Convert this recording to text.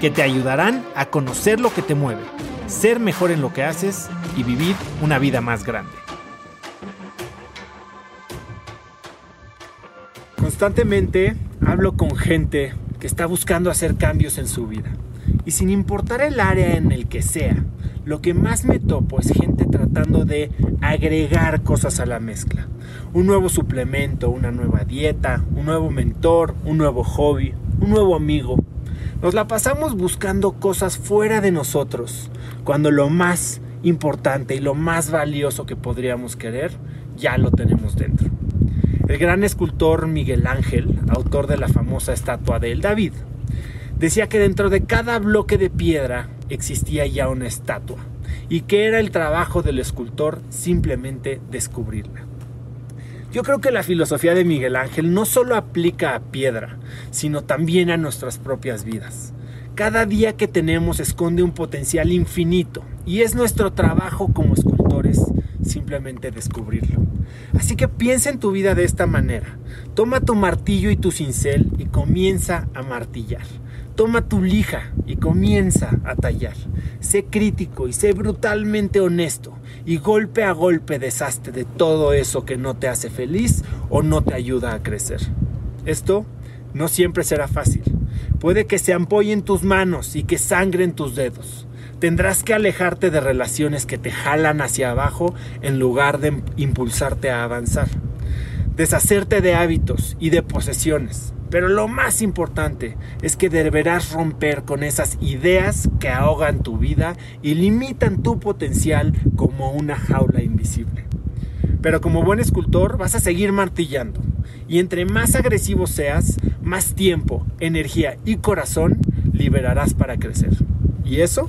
que te ayudarán a conocer lo que te mueve, ser mejor en lo que haces y vivir una vida más grande. Constantemente hablo con gente que está buscando hacer cambios en su vida. Y sin importar el área en el que sea, lo que más me topo es gente tratando de agregar cosas a la mezcla. Un nuevo suplemento, una nueva dieta, un nuevo mentor, un nuevo hobby, un nuevo amigo. Nos la pasamos buscando cosas fuera de nosotros, cuando lo más importante y lo más valioso que podríamos querer ya lo tenemos dentro. El gran escultor Miguel Ángel, autor de la famosa estatua de El David, decía que dentro de cada bloque de piedra existía ya una estatua y que era el trabajo del escultor simplemente descubrirla. Yo creo que la filosofía de Miguel Ángel no solo aplica a piedra, sino también a nuestras propias vidas. Cada día que tenemos esconde un potencial infinito y es nuestro trabajo como escultores simplemente descubrirlo. Así que piensa en tu vida de esta manera. Toma tu martillo y tu cincel y comienza a martillar. Toma tu lija y comienza a tallar. Sé crítico y sé brutalmente honesto y golpe a golpe deshazte de todo eso que no te hace feliz o no te ayuda a crecer. Esto no siempre será fácil. Puede que se ampollen tus manos y que sangren tus dedos. Tendrás que alejarte de relaciones que te jalan hacia abajo en lugar de impulsarte a avanzar. Deshacerte de hábitos y de posesiones pero lo más importante es que deberás romper con esas ideas que ahogan tu vida y limitan tu potencial como una jaula invisible. Pero como buen escultor vas a seguir martillando. Y entre más agresivo seas, más tiempo, energía y corazón liberarás para crecer. Y eso,